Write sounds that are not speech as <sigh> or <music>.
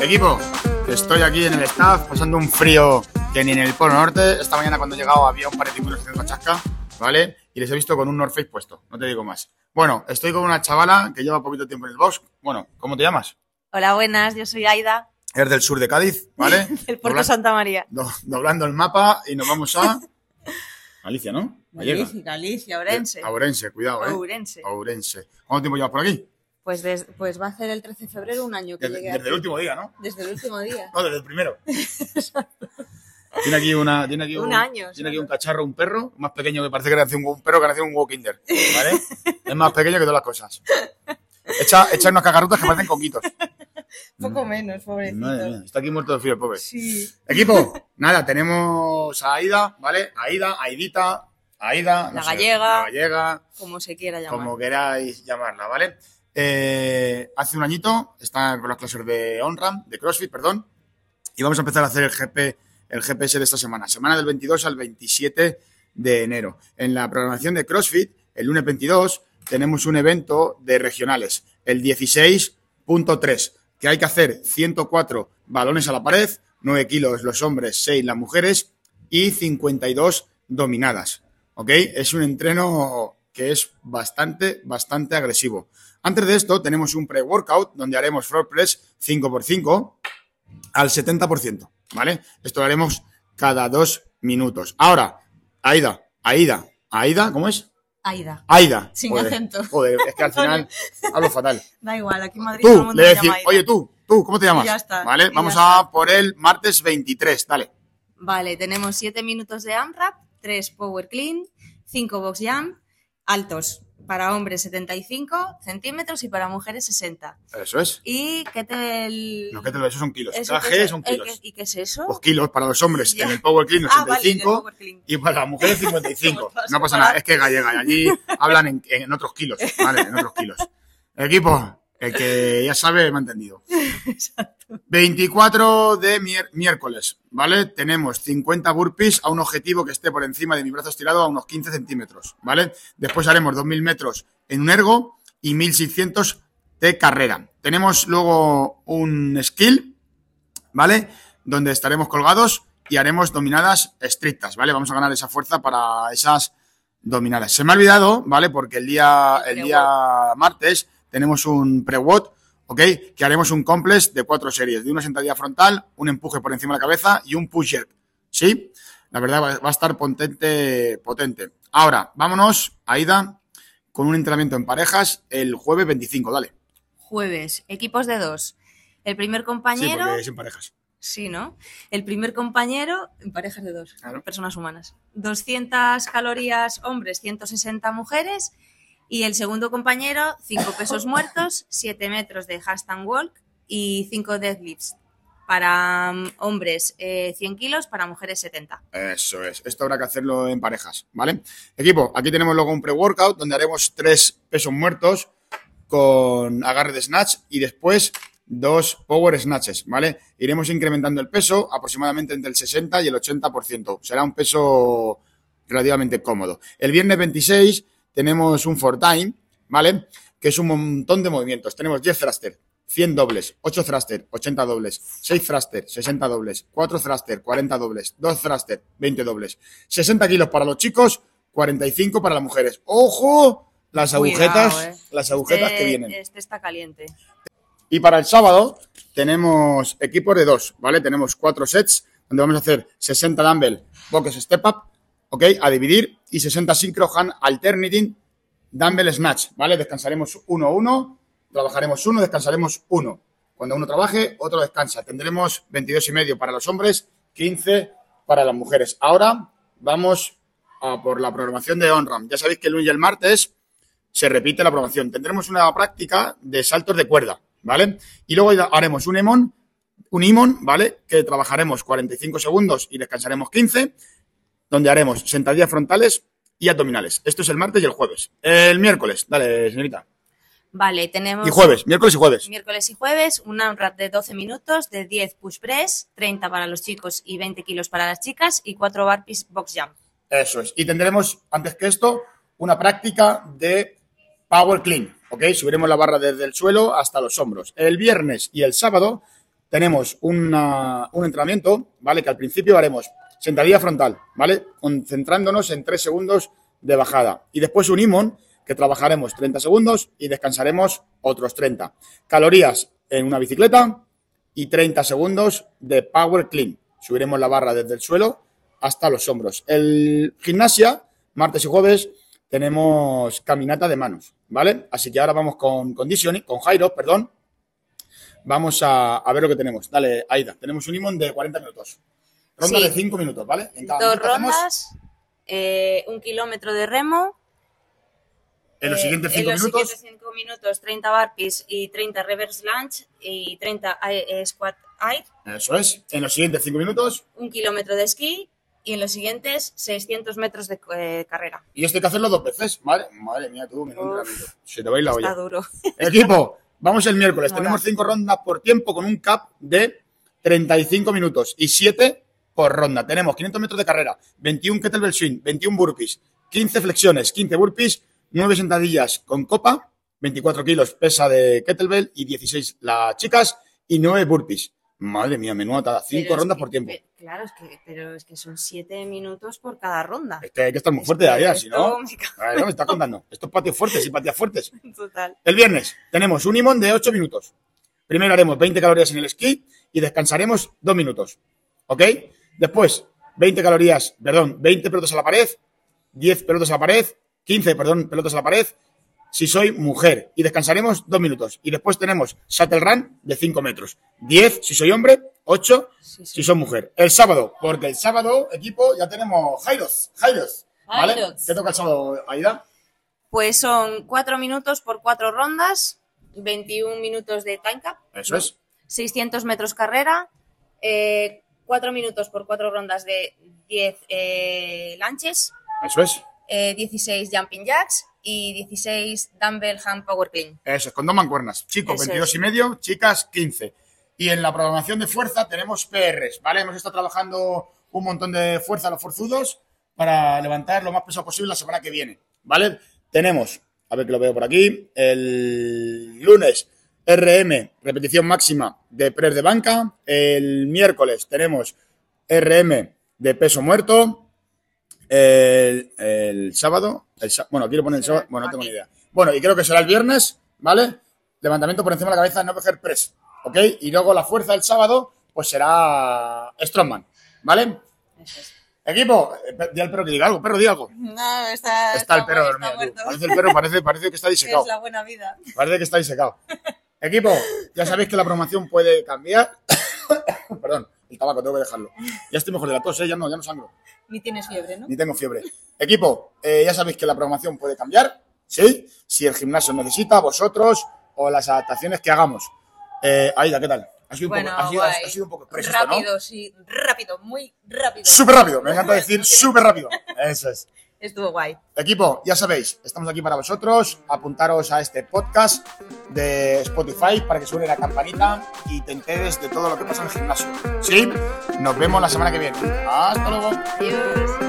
Equipo, estoy aquí en el staff pasando un frío que ni en el Polo Norte. Esta mañana cuando he llegado había un par de tiburones haciendo chasca, ¿vale? Y les he visto con un North Face puesto, no te digo más. Bueno, estoy con una chavala que lleva poquito tiempo en el box. Bueno, ¿cómo te llamas? Hola, buenas, yo soy Aida, Eres del sur de Cádiz, ¿vale? <laughs> del Puerto Dobla- Santa María. do- doblando el mapa y nos vamos a <laughs> Galicia, ¿no? Gallega. Galicia, Orense. A Ourense, cuidado, ¿eh? Ourense. Ourense. ¿Cuánto tiempo llevas por aquí? Pues, des- pues va a ser el 13 de febrero un año que Desde, llegué desde aquí. el último día, ¿no? Desde el último día. <laughs> No, desde el primero. <laughs> Tiene aquí una, tiene aquí un, Un año, tiene aquí un cachorro, un perro, más pequeño que parece que nació un, un perro que nació un huevo kinder, ¿vale? <laughs> es más pequeño que todas las cosas. Echa, echa unas cacarutas que parecen coquitos. Poco menos, pobrecito. Madre mía, está aquí muerto de frío el pobre. Sí. Equipo, nada, tenemos a Aida, ¿vale? Aida, Aidita, Aida. La sé, gallega. La gallega, Como se quiera llamar. como queráis llamarla, ¿vale? Eh, hace un añito está con las clases de OnRAM, de CrossFit, perdón, y vamos a empezar a hacer el GP, el GPS de esta semana, semana del 22 al 27 de enero. En la programación de CrossFit, el lunes 22, tenemos un evento de regionales, el 16.3, que hay que hacer 104 balones a la pared, 9 kilos los hombres, 6 las mujeres y 52 dominadas. ¿Ok? Es un entreno que es bastante, bastante agresivo. Antes de esto, tenemos un pre-workout donde haremos floor press 5x5 al 70%, ¿vale? Esto lo haremos cada dos minutos. Ahora, Aida, Aida, Aida, ¿cómo es? Aida. Aida. Sin Joder, acento. Joder, es que al <laughs> final hablo fatal. Da igual, aquí en Madrid todo el Tú, mundo le decir, oye tú, tú, ¿cómo te llamas? Y ya está, Vale, y vamos ya a por el martes 23, dale. Vale, tenemos 7 minutos de AMRAP, 3 Power Clean, 5 Box Jump, altos. Para hombres 75 centímetros y para mujeres 60. Eso es. ¿Y qué te el... No, que te lo esos son kilos. eso Cada qué G es? son ¿El kilos. ¿Y qué es eso? Pues kilos para los hombres Ya. en el Power Clean <laughs> Ah, vale, en el 85 Power Clean. y para las mujeres 55. Como <laughs> todas No pasa nada, es que gallega y allí hablan en, en otros kilos, ¿vale? En otros kilos. <laughs> Equipo, el que ya sabe me ha entendido. 24 de miércoles, ¿vale? Tenemos 50 burpees a un objetivo que esté por encima de mi brazo estirado a unos 15 centímetros, ¿vale? Después haremos 2.000 metros en un ergo y 1.600 de carrera. Tenemos luego un skill, ¿vale? Donde estaremos colgados y haremos dominadas estrictas, ¿vale? Vamos a ganar esa fuerza para esas dominadas. Se me ha olvidado, ¿vale? Porque el día, El día martes tenemos un pre-WOD, ¿ok? Que haremos un complex de cuatro series, de una sentadilla frontal, un empuje por encima de la cabeza y un push jerk, ¿sí? La verdad va a estar potente, potente. Ahora, vámonos, Aida, con un entrenamiento en parejas el jueves 25, dale. Jueves, equipos de dos. El primer Sí, compañero... porque es en parejas. Sí, ¿no? El primer compañero, en parejas de dos, Claro. personas humanas. 200 calorías hombres, 160 mujeres. Y el segundo compañero, 5 pesos <laughs> muertos, 7 metros de handstand walk y 5 deadlifts. Para mm, hombres, eh, 100 kilos, para mujeres, 70. Eso es. Esto habrá que hacerlo en parejas, ¿vale? Equipo, aquí tenemos luego un pre-workout donde haremos tres pesos muertos con agarre de snatch y después dos power snatches, ¿vale? Iremos incrementando el peso aproximadamente entre el 60 y el 80%. Será un peso relativamente cómodo. El viernes 26 tenemos un for time, ¿vale? Que es un montón de movimientos. Tenemos 10 thruster, 100 dobles, 8 thruster, 80 dobles, 6 thruster, 60 dobles, 4 thruster, 40 dobles, 2 thruster, 20 dobles, 60 kilos para los chicos, 45 para las mujeres. ¡Ojo! Las agujetas, Cuidado, eh. las agujetas Este- que vienen. Este está caliente. Y para el sábado tenemos equipos de dos, ¿vale? Tenemos cuatro sets donde vamos a hacer 60 dumbbell box step up, ¿ok? A dividir y 60 synchro hand alternating dumbbell snatch, ¿vale? Descansaremos uno uno, trabajaremos uno, descansaremos uno. Cuando uno trabaje, otro descansa. Tendremos 22 y medio para los hombres, 15 para las mujeres. Ahora vamos a por la programación de OnRAM. Ya sabéis que el lunes y el martes se repite la programación. Tendremos una práctica de saltos de cuerda, ¿vale? Y luego haremos un EMON, un IMON, ¿vale? Que trabajaremos 45 segundos y descansaremos 15, donde haremos sentadillas frontales y abdominales. Esto es el martes y el jueves. El miércoles, dale, señorita. Vale, tenemos... Y jueves, miércoles y jueves. Miércoles y jueves, un AMRAP de 12 minutos, de 10 push press, 30 para los chicos y 20 kilos para las chicas y 4 burpees box jump. Eso es. Y tendremos, antes que esto, una práctica de Power Clean. ¿Ok? Subiremos la barra desde el suelo hasta los hombros. El viernes y el sábado tenemos una- un entrenamiento, ¿vale? Que al principio haremos sentadilla frontal, ¿vale? Concentrándonos en 3 segundos de bajada. Y después un imón, que trabajaremos 30 segundos y descansaremos otros 30. Calorías en una bicicleta y 30 segundos de Power Clean. Subiremos la barra desde el suelo hasta los hombros. El gimnasia, martes y jueves, tenemos caminata de manos, ¿vale? Así que ahora vamos con conditioning, con Jairo, perdón. Vamos a, a ver lo que tenemos. Dale, Aida, tenemos un imón de 40 minutos. Ronda Sí. de 5 minutos, ¿vale? En cada Dos hacemos- rondas, eh, un kilómetro de remo. en los eh, siguientes en 5 los minutos, siguientes cinco minutos 30 burpees y 30 reverse lunge y 30 eh, squat air, eso es. En los siguientes 5 minutos, un kilómetro de esquí y en los siguientes 600 metros de eh, carrera. y esto hay que hacerlo dos veces, ¿vale? Madre mía, tú, entrenamiento. Se te va a ir la olla. Está duro. <laughs> Equipo, vamos el miércoles. Tenemos cinco rondas por tiempo con un cap de 35 minutos y 7 por ronda. Tenemos 500 metros de carrera, 21 kettlebell swing, 21 burpees, 15 flexiones, 15 burpees, 9 sentadillas con copa, 24 kilos pesa de kettlebell y 16 las chicas y 9 burpees. Madre mía, menuda atada. 5 Pero es rondas que- por tiempo. pe- Claro, es que, pero es que son 7 minutos por cada ronda. Es que hay que estar muy fuerte de allá, si no. <laughs> Me no, está contando. Estos patios fuertes y patias fuertes. Total. El viernes tenemos un imón de 8 minutos. Primero haremos 20 calorías en el esquí y descansaremos 2 minutos. ¿Ok? Después, 20 calorías, perdón, 20 pelotas a la pared, 10 pelotas a la pared, 15, perdón, pelotas a la pared, si soy mujer. Y descansaremos 2 minutos. Y después tenemos shuttle run de 5 metros. 10 si soy hombre, 8 Sí, sí. si soy mujer. El sábado, porque el sábado, equipo, ya tenemos Jairos. Jairos. ¿Vale? Jairos. ¿Qué toca el sábado, Aida? Pues son 4 minutos por 4 rondas, 21 minutos de time cap, Eso es. 600 metros carrera, 4 minutos por 4 rondas de 10 eh, lanches, Eso es. eh, 16 jumping jacks y 16 dumbbell hand power clean. Eso es, con dos mancuernas. Chicos, Eso 22 es. y medio, chicas, 15. Y en la programación de fuerza tenemos PRs, ¿vale? Hemos estado trabajando un montón de fuerza a los forzudos para levantar lo más pesado posible la semana que viene, ¿vale? Tenemos, a ver que lo veo por aquí, el lunes RM, repetición máxima de press de banca. El miércoles tenemos RM de peso muerto. El, el sábado, el bueno, quiero poner el sábado, bueno, no tengo ni idea. Bueno, y creo que será el viernes, ¿vale? Levantamiento por encima de la cabeza, no coger press, ¿ok? Y luego la fuerza del sábado, pues será Strongman, ¿vale? Eso es. Equipo, eh, di al perro que diga algo, perro, di algo. No, está, Está el perro dormido. Parece el perro, parece, parece que está <laughs> disecado. la buena vida. Parece que está disecado. <laughs> Equipo, ya sabéis que la programación puede cambiar. <coughs> Perdón, el tabaco tengo que dejarlo. Ya estoy mejor de la tos, ¿eh? ya no, ya no sangro. Ni tienes fiebre, ¿no? ni tengo fiebre. Equipo, eh, ya sabéis que la programación puede cambiar, ¿sí? Si el gimnasio necesita, vosotros o las adaptaciones que hagamos. Eh, Aida, ¿qué tal? Ha sido un poco, ha sido, guay. ha sido un poco expreso esto, ¿no? Rápido, sí, rápido, muy rápido. Súper rápido, me encanta decir súper rápido. Eso es. Estuvo guay. Equipo, ya sabéis, estamos aquí para vosotros. Apuntaros a este podcast de Spotify para que suene la campanita y te enteres de todo lo que pasa en el gimnasio. ¿Sí? Nos vemos la semana que viene. Hasta luego. Adiós.